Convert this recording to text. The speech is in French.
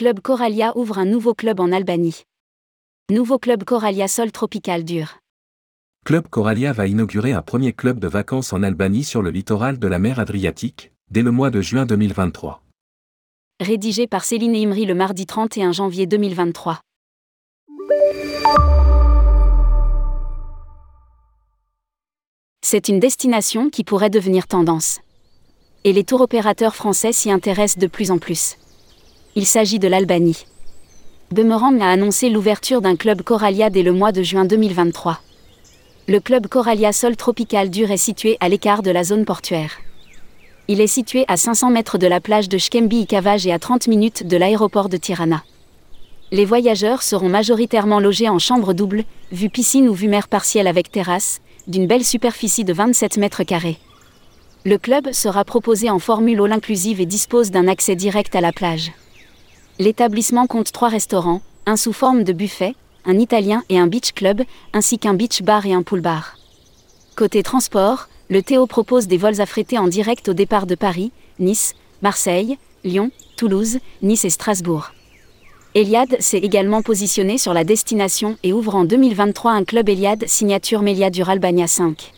Club Coralia ouvre un nouveau club en Albanie. Nouveau club Coralia Sol Tropical Dur. Club Coralia va inaugurer un premier club de vacances en Albanie sur le littoral de la mer Adriatique, dès le mois de juin 2023. Rédigé par Céline Imri le mardi 31 janvier 2023. C'est une destination qui pourrait devenir tendance. Et les tours opérateurs français s'y intéressent de plus en plus. Il s'agit de l'Albanie. Boomerang a annoncé l'ouverture d'un club Coralia dès le mois de juin 2023. Le club Coralia Sol Tropical Dur est situé à l'écart de la zone portuaire. Il est situé à 500 mètres de la plage de Shkembi Ikavaj et à 30 minutes de l'aéroport de Tirana. Les voyageurs seront majoritairement logés en chambre double, vue piscine ou vue mer partielle avec terrasse, d'une belle superficie de 27 mètres carrés. Le club sera proposé en formule all inclusive et dispose d'un accès direct à la plage. L'établissement compte trois restaurants, un sous forme de buffet, un italien et un beach club, ainsi qu'un beach bar et un pool bar. Côté transport, le Théo propose des vols affrétés en direct au départ de Paris, Nice, Marseille, Lyon, Toulouse, Nice et Strasbourg. Eliade s'est également positionné sur la destination et ouvre en 2023 un club Eliade signature Melia Albania 5.